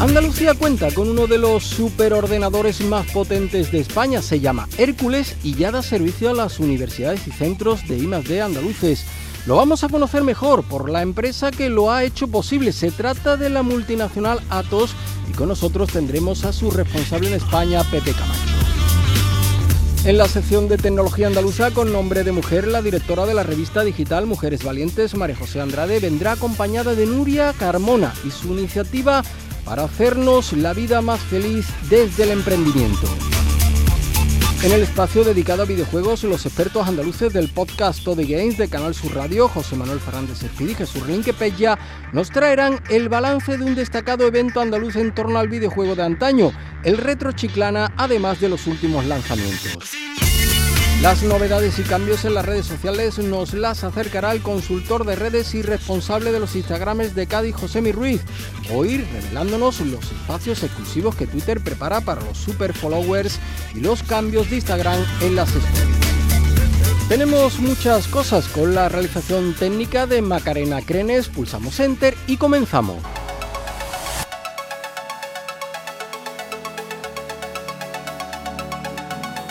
Andalucía cuenta con uno de los superordenadores más potentes de España, se llama Hércules y ya da servicio a las universidades y centros de I+D andaluces. Lo vamos a conocer mejor por la empresa que lo ha hecho posible. Se trata de la multinacional Atos y con nosotros tendremos a su responsable en España, Pepe Camacho. En la sección de tecnología andaluza con nombre de mujer, la directora de la revista digital Mujeres Valientes, María José Andrade, vendrá acompañada de Nuria Carmona y su iniciativa para hacernos la vida más feliz desde el emprendimiento. En el espacio dedicado a videojuegos, los expertos andaluces del podcast The Games de Canal Sur Radio, José Manuel Fernández Espíritu y Jesús Linquepella, nos traerán el balance de un destacado evento andaluz en torno al videojuego de antaño, el Retro Chiclana, además de los últimos lanzamientos. Las novedades y cambios en las redes sociales nos las acercará el consultor de redes y responsable de los Instagrames de Cádiz, José Mi Ruiz, hoy revelándonos los espacios exclusivos que Twitter prepara para los super followers y los cambios de Instagram en las stories. Tenemos muchas cosas con la realización técnica de Macarena Crenes, pulsamos Enter y comenzamos.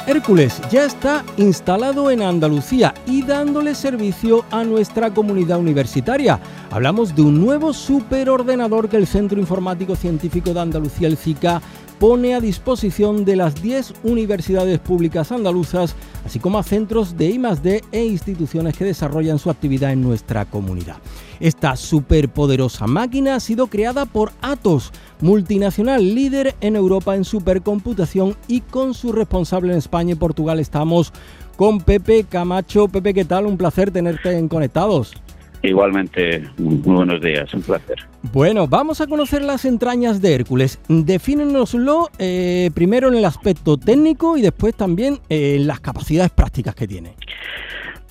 Hércules ya está instalado en Andalucía y dándole servicio a nuestra comunidad universitaria. Hablamos de un nuevo superordenador que el Centro Informático Científico de Andalucía, el CICA, pone a disposición de las 10 universidades públicas andaluzas, así como a centros de I+D e instituciones que desarrollan su actividad en nuestra comunidad. Esta superpoderosa máquina ha sido creada por Atos, multinacional líder en Europa en supercomputación y con su responsable en España y Portugal estamos con Pepe Camacho. Pepe, ¿qué tal? Un placer tenerte en Conectados. Igualmente, muy buenos días, un placer. Bueno, vamos a conocer las entrañas de Hércules. Defínenoslo eh, primero en el aspecto técnico y después también en las capacidades prácticas que tiene.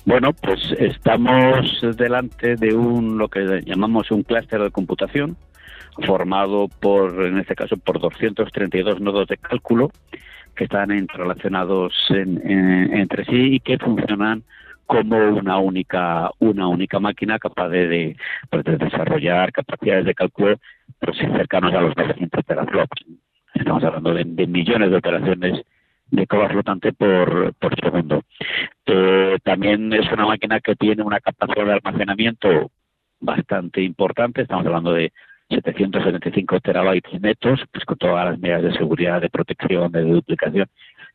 Bueno, pues estamos delante de un lo que llamamos un clúster de computación formado por, en este caso, por 232 nodos de cálculo que están interrelacionados entre sí y que funcionan como una única una única máquina capaz de, pues, desarrollar capacidades de cálculo pues, cercanos a los 900 teraflops. Estamos hablando de, millones de operaciones de coba flotante por, por segundo. Eh, también es una máquina que tiene una capacidad de almacenamiento bastante importante. Estamos hablando de 775 terabytes netos, pues con todas las medidas de seguridad, de protección, de duplicación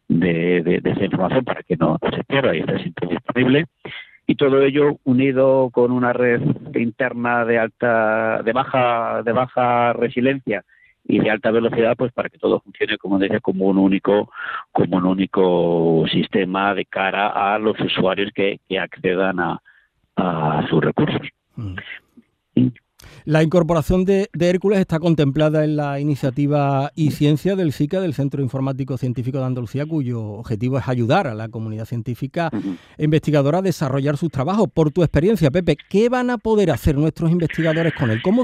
de, esa información para que no, se pierda y esté siempre disponible. Y todo ello unido con una red interna de alta, de baja, de baja resiliencia y de alta velocidad, pues para que todo funcione, como decía, como un único, como un único sistema de cara a los usuarios que, accedan a, a sus recursos. Mm. La incorporación de, Hércules está contemplada en la iniciativa y ciencia del CICA, del Centro Informático Científico de Andalucía, cuyo objetivo es ayudar a la comunidad científica e investigadora a desarrollar sus trabajos. Por tu experiencia, Pepe, ¿qué van a poder hacer nuestros investigadores con él? ¿Cómo,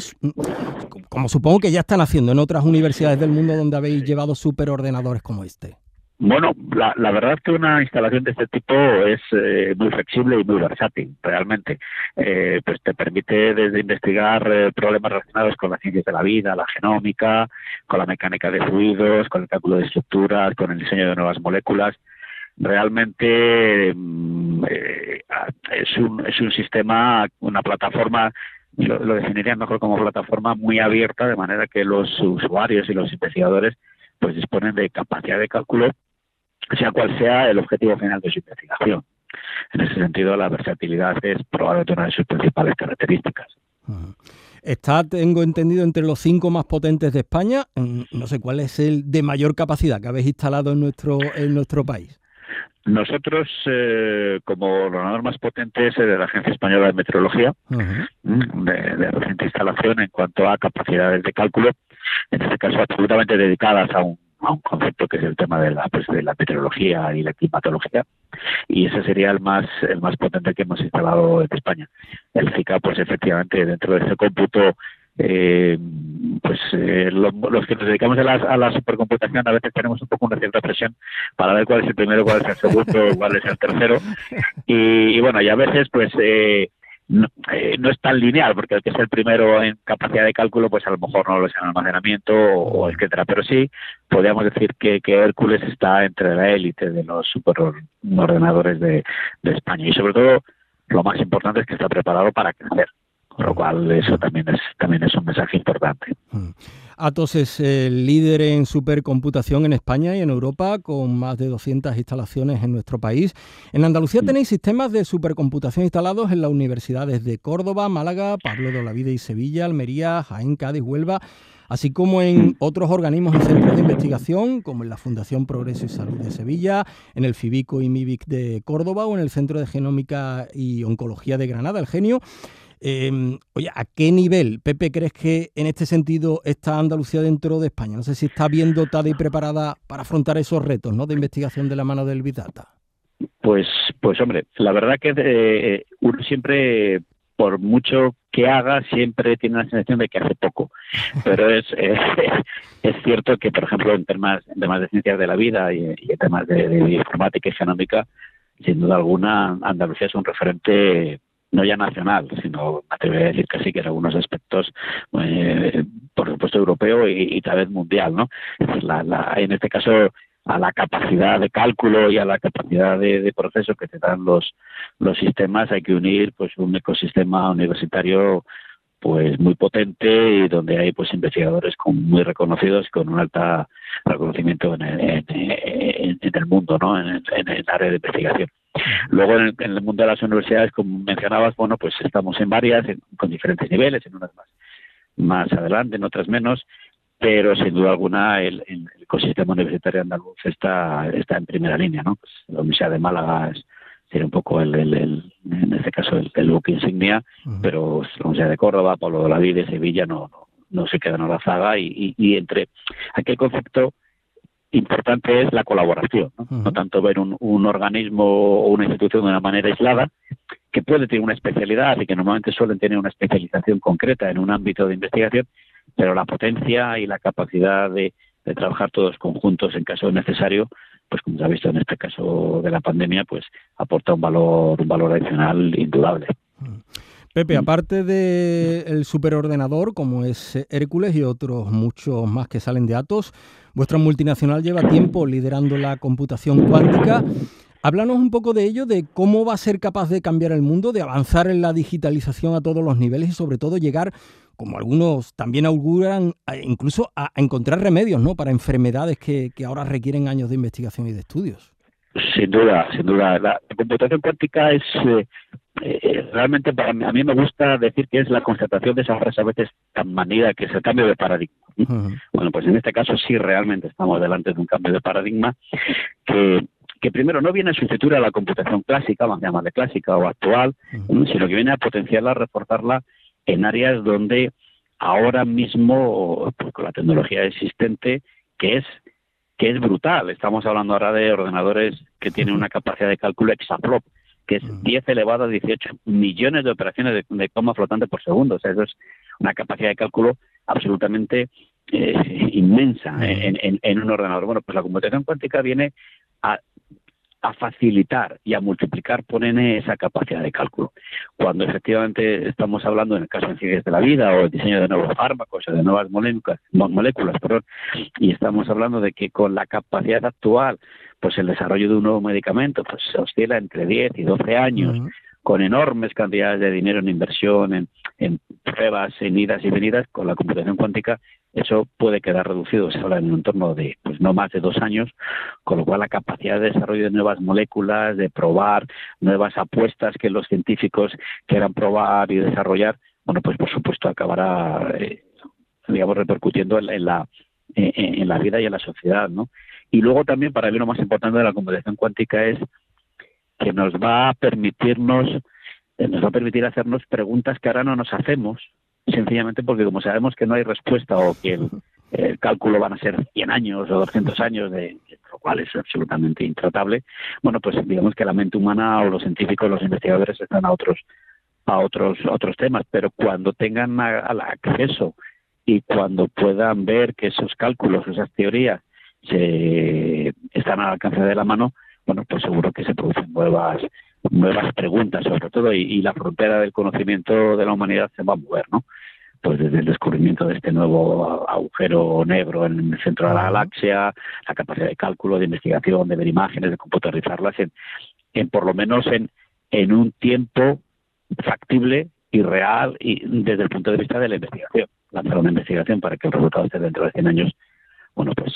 como supongo que ya están haciendo en otras universidades del mundo donde habéis llevado superordenadores como este? Bueno, la, verdad es que una instalación de este tipo es eh, muy flexible y muy versátil, realmente. Eh, pues te permite desde investigar eh, problemas relacionados con las ciencias de la vida, la genómica, con la mecánica de fluidos, con el cálculo de estructuras, con el diseño de nuevas moléculas. Realmente mm, es, un, es un sistema, una plataforma lo, lo definiría mejor como plataforma muy abierta, de manera que los usuarios y los investigadores pues disponen de capacidad de cálculo sea cual sea el objetivo final de su investigación. En ese sentido, la versatilidad es probablemente una de sus principales características. Está, tengo entendido, entre los cinco más potentes de España. Mm, no sé cuál es el de mayor capacidad que habéis instalado en nuestro, en nuestro país. Nosotros, eh, como ordenador más potente es de la Agencia Española de Meteorología, mm, de, reciente instalación en cuanto a capacidades de cálculo, en este caso absolutamente dedicadas a un a un concepto que es el tema de la, pues, de la meteorología y la climatología y ese sería el más el más potente que hemos instalado en España. El CICA, pues efectivamente, dentro de ese cómputo eh, pues eh, los, que nos dedicamos a la, a la, supercomputación a veces tenemos un poco una cierta presión para ver cuál es el primero, cuál es el segundo, cuál es el tercero. Y, bueno, y a veces pues eh, no, eh, no, es tan lineal, porque el que es el primero en capacidad de cálculo, pues a lo mejor no lo es en almacenamiento o, etcétera. Pero sí, podríamos decir que, que Hércules está entre la élite de los superordenadores de, de España. Y sobre todo, lo más importante es que está preparado para crecer. Con lo cual eso también es, también es un mensaje importante. Mm. Atos es el líder en supercomputación en España y en Europa, con más de 200 instalaciones en nuestro país. En Andalucía tenéis sistemas de supercomputación instalados en las universidades de Córdoba, Málaga, Pablo de Olavide y Sevilla, Almería, Jaén, Cádiz, Huelva, así como en otros organismos y centros de investigación, como en la Fundación Progreso y Salud de Sevilla, en el FIBICO y MIBIC de Córdoba o en el Centro de Genómica y Oncología de Granada, el Genio. Em, oye, ¿a qué nivel, Pepe, crees que en este sentido está Andalucía dentro de España? No sé si está bien dotada y preparada para afrontar esos retos ¿no? de investigación de la mano del Big Data. Pues, pues hombre, la verdad que eh, uno siempre, por mucho que haga, siempre tiene la sensación de que hace poco. Pero es, es, cierto que, por ejemplo, en temas, de ciencias de la vida y, en temas de, de informática y genómica, sin duda alguna, Andalucía es un referente no ya nacional, sino me atrevería a decir que sí, que en algunos aspectos, eh, por supuesto, europeo y, tal vez mundial, ¿no? La, en este caso, a la capacidad de cálculo y a la capacidad de, proceso que te dan los, los sistemas hay que unir pues un ecosistema universitario pues muy potente y donde hay pues investigadores con, muy reconocidos y con un alto reconocimiento en el, en, el mundo, ¿no? En, el área de investigación. Luego en el, mundo de las universidades, como mencionabas, bueno, pues estamos en varias, con diferentes niveles, en unas más, más adelante, en otras menos, pero sin duda alguna el, ecosistema universitario andaluz está, está en primera línea, ¿no? Pues la Universidad de Málaga es, sería un poco el, el, en este caso el, el book insignia, pero la Universidad de Córdoba, Pablo de la Vida, Sevilla no, no, se quedan a la zaga y, y, entre aquel concepto importante es la colaboración, ¿no? tanto ver un, un, organismo o una institución de una manera aislada, que puede tener una especialidad y que normalmente suelen tener una especialización concreta en un ámbito de investigación, pero la potencia y la capacidad de, de trabajar todos conjuntos en caso necesario, pues como se ha visto en este caso de la pandemia, pues aporta un valor, un valor adicional indudable. Pepe, aparte del superordenador como es Hércules y otros muchos más que salen de Atos, vuestra multinacional lleva tiempo liderando la computación cuántica. Háblanos un poco de ello, de cómo va a ser capaz de cambiar el mundo, de avanzar en la digitalización a todos los niveles y sobre todo llegar, como algunos también auguran, incluso a, encontrar remedios ¿no? para enfermedades que ahora requieren años de investigación y de estudios. Sin duda, sin duda. La, computación cuántica es eh, eh, realmente para mí, a mí me gusta decir que es la constatación de esa frase a veces tan manida que es el cambio de paradigma. Bueno, pues en este caso sí realmente estamos delante de un cambio de paradigma que que primero no viene a sustituir a la computación clásica, vamos a llamarle clásica o actual, sino que viene a potenciarla, a reforzarla en áreas donde ahora mismo, pues, con la tecnología existente, que es que es brutal. Estamos hablando ahora de ordenadores que tienen una capacidad de cálculo exaflop, que es 10 elevado a 18 millones de operaciones de, coma flotante por segundo. O sea, eso es una capacidad de cálculo absolutamente eh, inmensa en, en, un ordenador. Bueno, pues la computación cuántica viene a a facilitar y a multiplicar por n esa capacidad de cálculo. Cuando efectivamente estamos hablando, en el caso de ciencias de la vida o el diseño de nuevos fármacos o de nuevas moléculas, moléculas perdón, y estamos hablando de que con la capacidad actual, pues el desarrollo de un nuevo medicamento pues se oscila entre 10 y 12 años, con enormes cantidades de dinero en inversión, en, en pruebas, en idas y venidas, con la computación cuántica eso puede quedar reducido, se habla en un entorno de pues no más de dos años, con lo cual la capacidad de desarrollo de nuevas moléculas, de probar nuevas apuestas que los científicos quieran probar y desarrollar, bueno, pues por supuesto acabará, eh, digamos, repercutiendo en, la en, la vida y en la sociedad, ¿no? Y luego también, para mí lo más importante de la computación cuántica es que nos va a permitirnos, eh, nos va a permitir hacernos preguntas que ahora no nos hacemos, sencillamente porque como sabemos que no hay respuesta o que el cálculo van a ser 100 años o 200 años, de, lo cual es absolutamente intratable, bueno, pues digamos que la mente humana o los científicos, los investigadores están a otros a otros otros temas, pero cuando tengan al acceso y cuando puedan ver que esos cálculos, esas teorías se están al alcance de la mano, bueno, pues seguro que se producen nuevas nuevas preguntas sobre todo y, la frontera del conocimiento de la humanidad se va a mover, ¿no? Pues desde el descubrimiento de este nuevo agujero negro en el centro de la galaxia, la capacidad de cálculo, de investigación, de ver imágenes, de computarizarlas en, en por lo menos en, en un tiempo factible y real y desde el punto de vista de la investigación. Lanzar una investigación para que el resultado esté dentro de 100 años, bueno, pues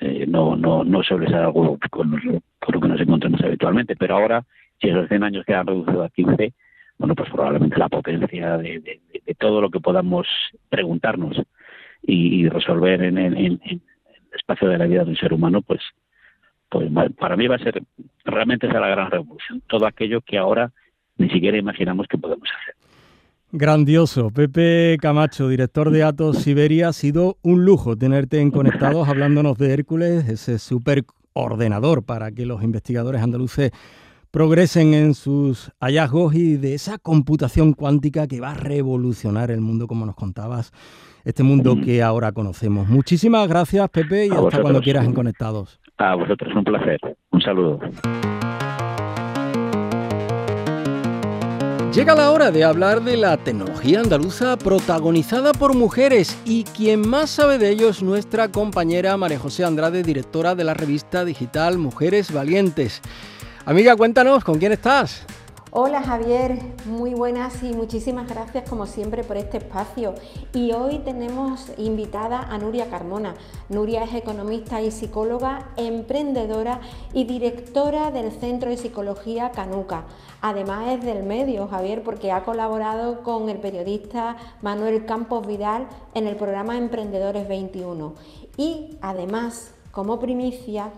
eh, no, no, no suele ser algo con, lo que nos encontramos habitualmente, pero ahora, si esos 100 años quedan reducidos a 15, bueno, pues probablemente la potencia de, todo lo que podamos preguntarnos y, resolver en, el espacio de la vida de un ser humano, pues, pues para mí va a ser, realmente esa la gran revolución, todo aquello que ahora ni siquiera imaginamos que podemos hacer. Grandioso. Pepe Camacho, director de Atos Siberia, ha sido un lujo tenerte en Conectados hablándonos de Hércules, ese superordenador para que los investigadores andaluces progresen en sus hallazgos y de esa computación cuántica que va a revolucionar el mundo, como nos contabas, este mundo que ahora conocemos. Muchísimas gracias, Pepe, y hasta cuando quieras en Conectados. A vosotros, un placer. Un saludo. Llega la hora de hablar de la tecnología andaluza protagonizada por mujeres y quien más sabe de ello es nuestra compañera María José Andrade, directora de la revista digital Mujeres Valientes. Amiga, cuéntanos, ¿con quién estás? Hola Javier, muy buenas y muchísimas gracias como siempre por este espacio. Y hoy tenemos invitada a Nuria Carmona. Nuria es economista y psicóloga, emprendedora y directora del Centro de Psicología Canuca. Además es del medio, Javier, porque ha colaborado con el periodista Manuel Campos Vidal en el programa Emprendedores 21. Y además, como primicia,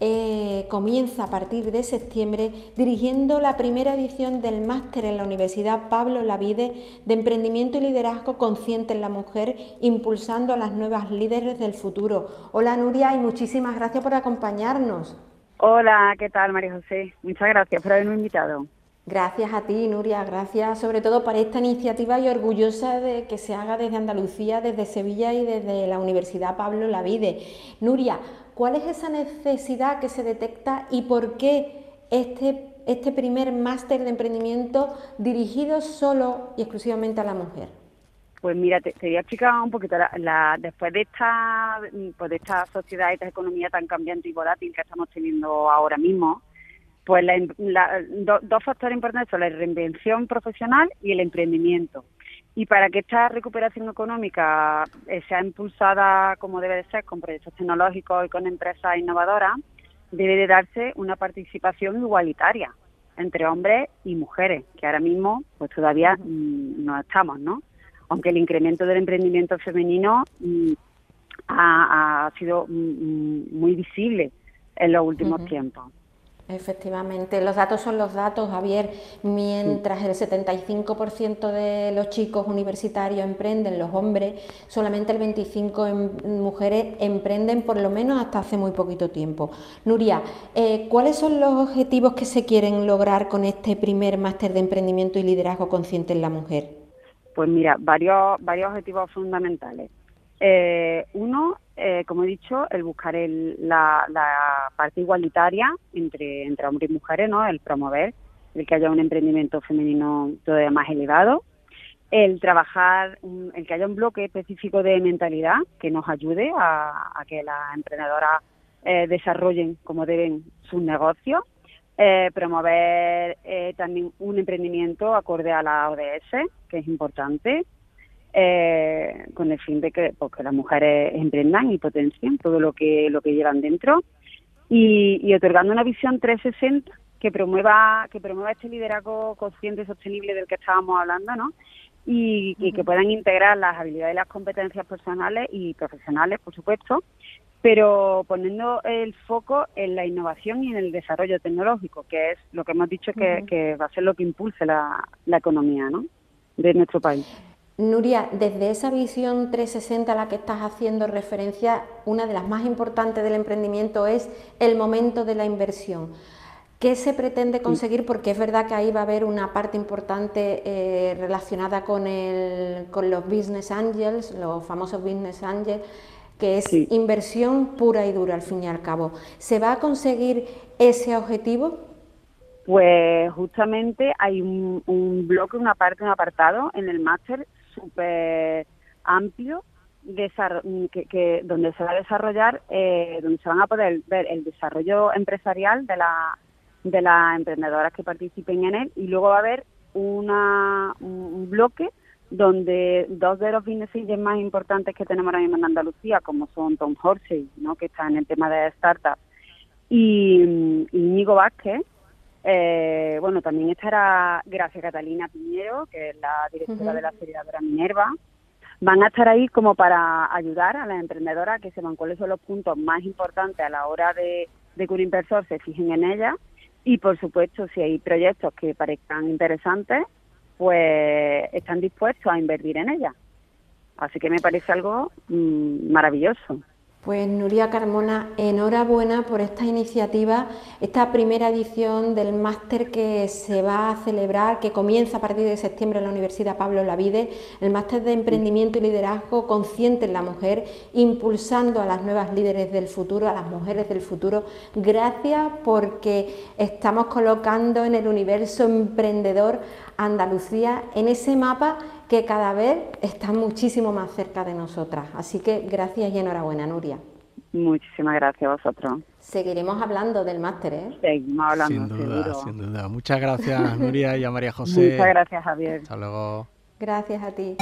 eh, comienza a partir de septiembre dirigiendo la primera edición del máster en la Universidad Pablo Lavide de Emprendimiento y Liderazgo Consciente en la Mujer, impulsando a las nuevas líderes del futuro. Hola Nuria y muchísimas gracias por acompañarnos. Hola, ¿qué tal María José? Muchas gracias por haberme invitado. Gracias a ti, Nuria, gracias sobre todo por esta iniciativa y orgullosa de que se haga desde Andalucía, desde Sevilla y desde la Universidad Pablo Lavide. Nuria, ¿Cuál es esa necesidad que se detecta y por qué este, este primer máster de emprendimiento dirigido solo y exclusivamente a la mujer? Pues mira, te, voy a explicar un poquito. La, después de esta, pues de esta sociedad esta economía tan cambiante y volátil que estamos teniendo ahora mismo, pues dos factores importantes son la reinvención profesional y el emprendimiento. Y para que esta recuperación económica eh, sea impulsada como debe de ser, con proyectos tecnológicos y con empresas innovadoras, debe de darse una participación igualitaria entre hombres y mujeres, que ahora mismo pues todavía mm, no estamos, ¿no? Aunque el incremento del emprendimiento femenino mm, ha, sido mm, muy visible en los últimos tiempos. Efectivamente, los datos son los datos, Javier. Mientras el 75% de los chicos universitarios emprenden, los hombres, solamente el 25% en mujeres emprenden por lo menos hasta hace muy poquito tiempo. Nuria, eh, ¿cuáles son los objetivos que se quieren lograr con este primer máster de emprendimiento y liderazgo consciente en la mujer? Pues mira, varios, varios objetivos fundamentales. Eh, uno, eh, como he dicho, el buscar la, parte igualitaria entre, hombres y mujeres, ¿no? El promover el que haya un emprendimiento femenino todavía más elevado, el trabajar, el que haya un bloque específico de mentalidad que nos ayude a, que las emprendedoras eh, desarrollen como deben sus negocios, promover también un emprendimiento acorde a la ODS, que es importante, eh, con el fin de que, pues, las mujeres emprendan y potencien todo lo que lo que llevan dentro y, otorgando una visión 360 que promueva que promueva este liderazgo consciente y sostenible del que estábamos hablando, ¿no? Y, que puedan integrar las habilidades y las competencias personales y profesionales, por supuesto, pero poniendo el foco en la innovación y en el desarrollo tecnológico, que es lo que hemos dicho que, va a ser lo que impulse la, la economía ¿no? de nuestro país. Nuria, desde esa visión 360 a la que estás haciendo referencia, una de las más importantes del emprendimiento es el momento de la inversión. ¿Qué se pretende conseguir? Porque es verdad que ahí va a haber una parte importante eh, relacionada con, con los business angels, los famosos business angels, que es inversión pura y dura al fin y al cabo. ¿Se va a conseguir ese objetivo? Pues justamente hay un, bloque, una parte, un apartado en el máster súper amplio que, donde se va a desarrollar, eh, donde se van a poder ver el desarrollo empresarial de la de las emprendedoras que participen en él y luego va a haber una, un bloque donde dos de los business más importantes que tenemos ahora mismo en Andalucía, como son Tom Horsey, ¿no? que está en el tema de startups, y, y Vázquez, eh, bueno, también estará Gracia Catalina Piñero, que es la directora de la aceleradora Minerva. Van a estar ahí como para ayudar a las emprendedoras que sepan cuáles son los puntos más importantes a la hora de, de que un inversor se fijen en ellas y por supuesto, si hay proyectos que parezcan interesantes, pues están dispuestos a invertir en ella. Así que me parece algo mm, maravilloso. Pues Nuria Carmona, enhorabuena por esta iniciativa, esta primera edición del máster que se va a celebrar, que comienza a partir de septiembre en la Universidad Pablo Lavide, el máster de emprendimiento y liderazgo consciente en la mujer, impulsando a las nuevas líderes del futuro, a las mujeres del futuro. Gracias porque estamos colocando en el universo emprendedor Andalucía en ese mapa que cada vez está muchísimo más cerca de nosotras. Así que gracias y enhorabuena, Nuria. Muchísimas gracias a vosotros. Seguiremos hablando del máster, ¿eh? Seguimos hablando, sin duda, Sin duda. Muchas gracias, Nuria y a María José. Muchas gracias, Javier. Hasta luego. Gracias a ti.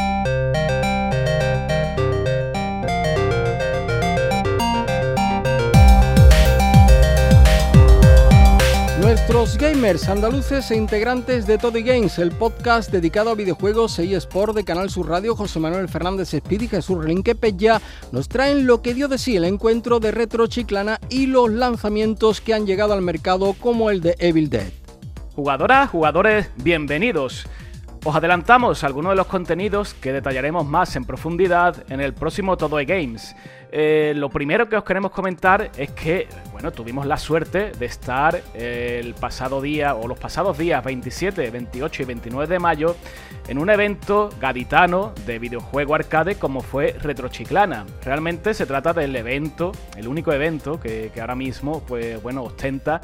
Nuestros gamers andaluces e integrantes de Toddy Games, el podcast dedicado a videojuegos e eSport de Canal Sur Radio, José Manuel Fernández Speed y Jesús Relinque Pella, nos traen lo que dio de sí el encuentro de Retro Chiclana y los lanzamientos que han llegado al mercado como el de Evil Dead. Jugadoras, jugadores, bienvenidos. Os adelantamos algunos de los contenidos que detallaremos más en profundidad en el próximo Todo Games. Eh, lo primero que os queremos comentar es que, bueno, tuvimos la suerte de estar el pasado día o los pasados días 27, 28 y 29 de mayo en un evento gaditano de videojuego arcade como fue Retrochiclana. Realmente se trata del evento, el único evento que, ahora mismo, pues bueno, ostenta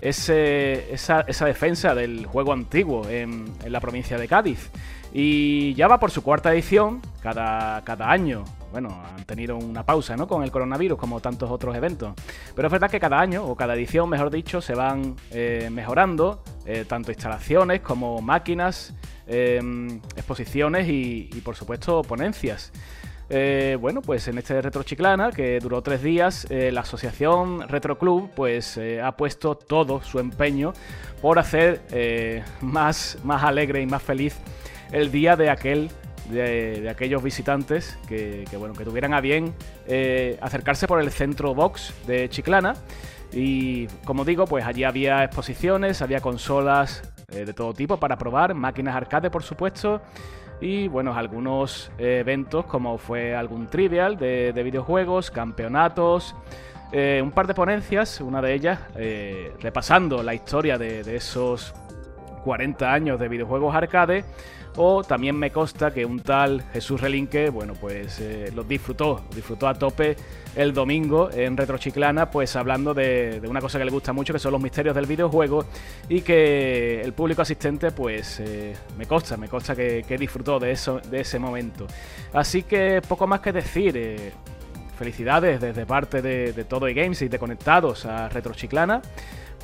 esa, defensa del juego antiguo en, la provincia de Cádiz. Y ya va por su cuarta edición, cada año. Bueno, han tenido una pausa, ¿no? Con el coronavirus, como tantos otros eventos. Pero es verdad que cada año, o cada edición, mejor dicho, se van eh, mejorando, eh, tanto instalaciones como máquinas, em, exposiciones y, por supuesto, ponencias. Eh, bueno, pues en este Retro Chiclana, que duró tres días, la asociación Retro Club pues, ha puesto todo su empeño por hacer más, más alegre y más feliz el día de aquel de, aquellos visitantes que, bueno, que tuvieran a bien acercarse por el centro box de Chiclana. Y como digo, pues allí había exposiciones, había consolas de todo tipo para probar, máquinas arcade por supuesto, y bueno, algunos eh, eventos como fue algún trivial de, videojuegos, campeonatos, eh, un par de ponencias, una de ellas eh, repasando la historia de, de esos 40 años de videojuegos arcade o también me consta que un tal Jesús Relinque, bueno, pues eh, lo disfrutó, disfrutó a tope el domingo en Retrochiclana, pues hablando de, una cosa que le gusta mucho, que son los misterios del videojuego, y que el público asistente, pues eh, me consta, me consta que, disfrutó de, eso, de ese momento. Así que poco más que decir. Eh, felicidades desde parte de, de Todo y Games y de Conectados a Retrochiclana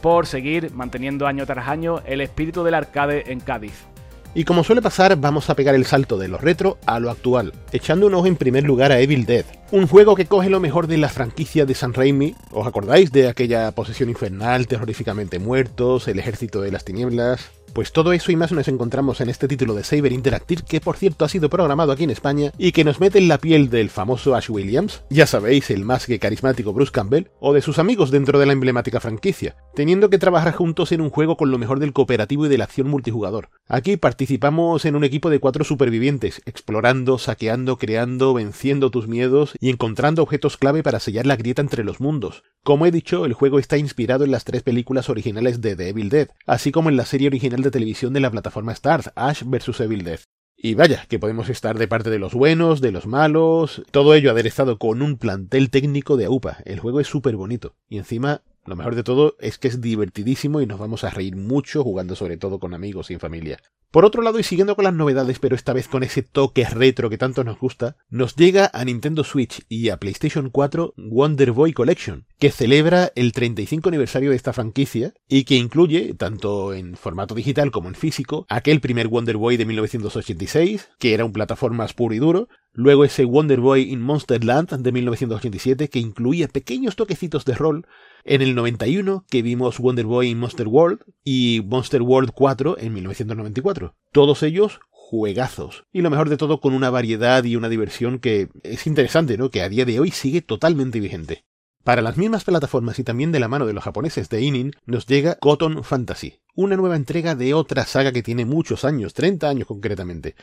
por seguir manteniendo año tras año el espíritu del arcade en Cádiz. Y como suele pasar, vamos a pegar el salto de lo retro a lo actual, echando un ojo en primer lugar a Evil Dead, un juego que coge lo mejor de la franquicia de San Raimi. ¿Os acordáis de aquella posesión infernal, terroríficamente muertos, el ejército de las tinieblas? Pues todo eso y más nos encontramos en este título de Saber Interactive, que por cierto ha sido programado aquí en España y que nos mete en la piel del famoso Ash Williams, ya sabéis, el más que carismático Bruce Campbell, o de sus amigos dentro de la emblemática franquicia, teniendo que trabajar juntos en un juego con lo mejor del cooperativo y de la acción multijugador. Aquí participamos en un equipo de cuatro supervivientes, explorando, saqueando, creando, venciendo tus miedos y encontrando objetos clave para sellar la grieta entre los mundos. Como he dicho, el juego está inspirado en las tres películas originales de The Evil Dead, así como en la serie original de televisión de la plataforma Starz, Ash vs. Evil Dead. Y vaya, que podemos estar de parte de los buenos, de los malos, todo ello aderezado con un plantel técnico de AUPA. El juego es súper bonito. Y encima lo mejor de todo es que es divertidísimo y nos vamos a reír mucho jugando sobre todo con amigos y en familia. Por otro lado, y siguiendo con las novedades, pero esta vez con ese toque retro que tanto nos gusta, nos llega a Nintendo Switch y a PlayStation 4 Wonder Boy Collection, que celebra el 35 aniversario de esta franquicia y que incluye, tanto en formato digital como en físico, aquel primer Wonder Boy de 1986, que era un plataformas puro y duro, luego ese Wonder Boy in Monster Land de 1987, que incluía pequeños toquecitos de rol, en el 91 que vimos Wonder Boy in Monster World y Monster World 4 en 1994. Todos ellos juegazos. Y lo mejor de todo con una variedad y una diversión que es interesante, ¿no? Que a día de hoy sigue totalmente vigente. Para las mismas plataformas y también de la mano de los japoneses de Inin, nos llega Cotton Fantasy, una nueva entrega de otra saga que tiene muchos años, 30 años concretamente,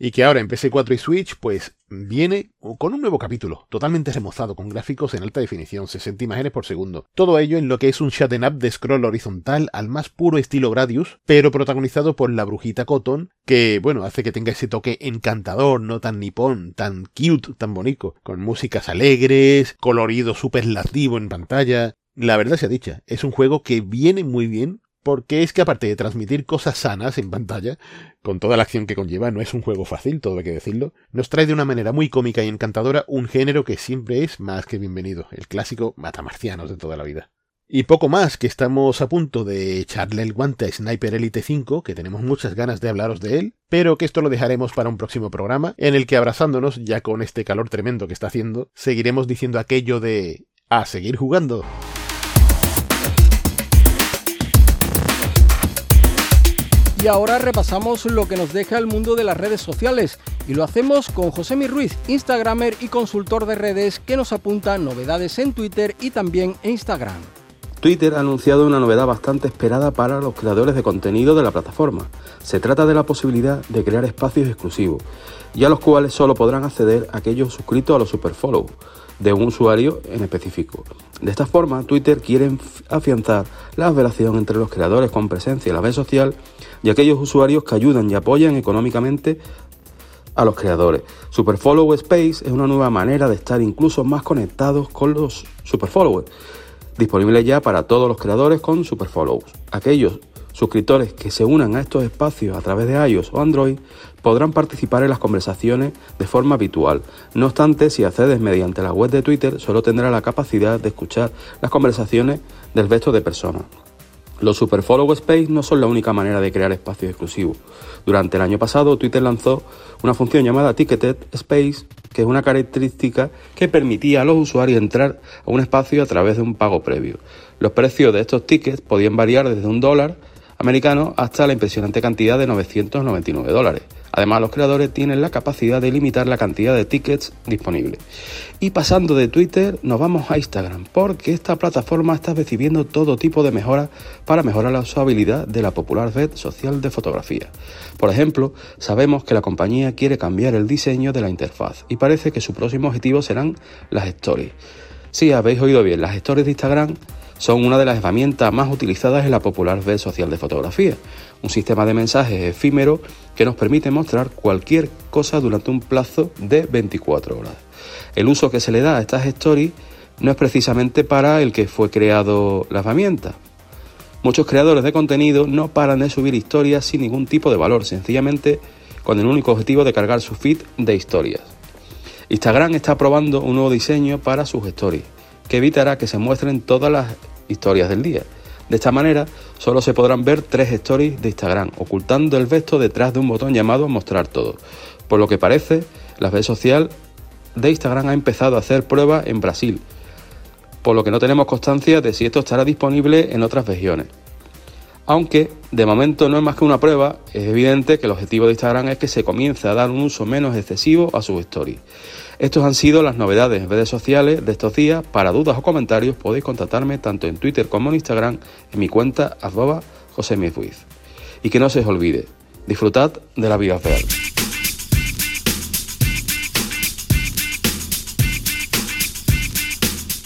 y que ahora en PS4 y Switch pues viene con un nuevo capítulo, totalmente remozado, con gráficos en alta definición, 60 imágenes por segundo. Todo ello en lo que es un shutting up de scroll horizontal al más puro estilo Gradius, pero protagonizado por la brujita Cotton, que bueno, hace que tenga ese toque encantador, no tan nipón, tan cute, tan bonito, con músicas alegres, colorido superlativo en pantalla. La verdad sea dicha, es un juego que viene muy bien porque es que aparte de transmitir cosas sanas en pantalla, con toda la acción que conlleva, no es un juego fácil, todo hay que decirlo, nos trae de una manera muy cómica y encantadora un género que siempre es más que bienvenido, el clásico matamarcianos de toda la vida. Y poco más, que estamos a punto de echarle el guante a Sniper Elite 5, que tenemos muchas ganas de hablaros de él, pero que esto lo dejaremos para un próximo programa, en el que abrazándonos, ya con este calor tremendo que está haciendo, seguiremos diciendo aquello de... a seguir jugando. Y ahora repasamos lo que nos deja el mundo de las redes sociales y lo hacemos con José Ruiz, Instagramer y consultor de redes que nos apunta novedades en Twitter y también en Instagram. Twitter ha anunciado una novedad bastante esperada para los creadores de contenido de la plataforma. Se trata de la posibilidad de crear espacios exclusivos y a los cuales solo podrán acceder aquellos suscritos a los superfollow de un usuario en específico. De esta forma, Twitter quiere afianzar la relación entre los creadores con presencia en la red social y aquellos usuarios que ayudan y apoyan económicamente a los creadores. Superfollow Space es una nueva manera de estar incluso más conectados con los superfollowers, disponible ya para todos los creadores con superfollows. Aquellos suscriptores que se unan a estos espacios a través de iOS o Android podrán participar en las conversaciones de forma habitual. No obstante, si accedes mediante la web de Twitter, solo tendrá la capacidad de escuchar las conversaciones del resto de personas. Los Superfollow Space no son la única manera de crear espacios exclusivos. Durante el año pasado, Twitter lanzó una función llamada Ticketed Space, que es una característica que permitía a los usuarios entrar a un espacio a través de un pago previo. Los precios de estos tickets podían variar desde un dólar americano hasta la impresionante cantidad de 999 dólares. Además, los creadores tienen la capacidad de limitar la cantidad de tickets disponibles. Y pasando de Twitter, nos vamos a Instagram, porque esta plataforma está recibiendo todo tipo de mejoras para mejorar la usabilidad de la popular red social de fotografía. Por ejemplo, sabemos que la compañía quiere cambiar el diseño de la interfaz y parece que su próximo objetivo serán las stories. Si habéis oído bien, las stories de Instagram son una de las herramientas más utilizadas en la popular red social de fotografía, un sistema de mensajes efímero que nos permite mostrar cualquier cosa durante un plazo de 24 horas. El uso que se le da a estas stories no es precisamente para el que fue creado la herramienta. Muchos creadores de contenido no paran de subir historias sin ningún tipo de valor, sencillamente con el único objetivo de cargar su feed de historias. Instagram está probando un nuevo diseño para sus stories, que evitará que se muestren todas las historias del día. De esta manera, solo se podrán ver tres stories de Instagram, ocultando el resto detrás de un botón llamado Mostrar todo. Por lo que parece, la red social de Instagram ha empezado a hacer pruebas en Brasil, por lo que no tenemos constancia de si esto estará disponible en otras regiones. Aunque de momento no es más que una prueba, es evidente que el objetivo de Instagram es que se comience a dar un uso menos excesivo a sus stories. Estos han sido las novedades en redes sociales de estos días. Para dudas o comentarios podéis contactarme tanto en Twitter como en Instagram en mi cuenta arroba Y que no se os olvide, Disfrutad de la vida real.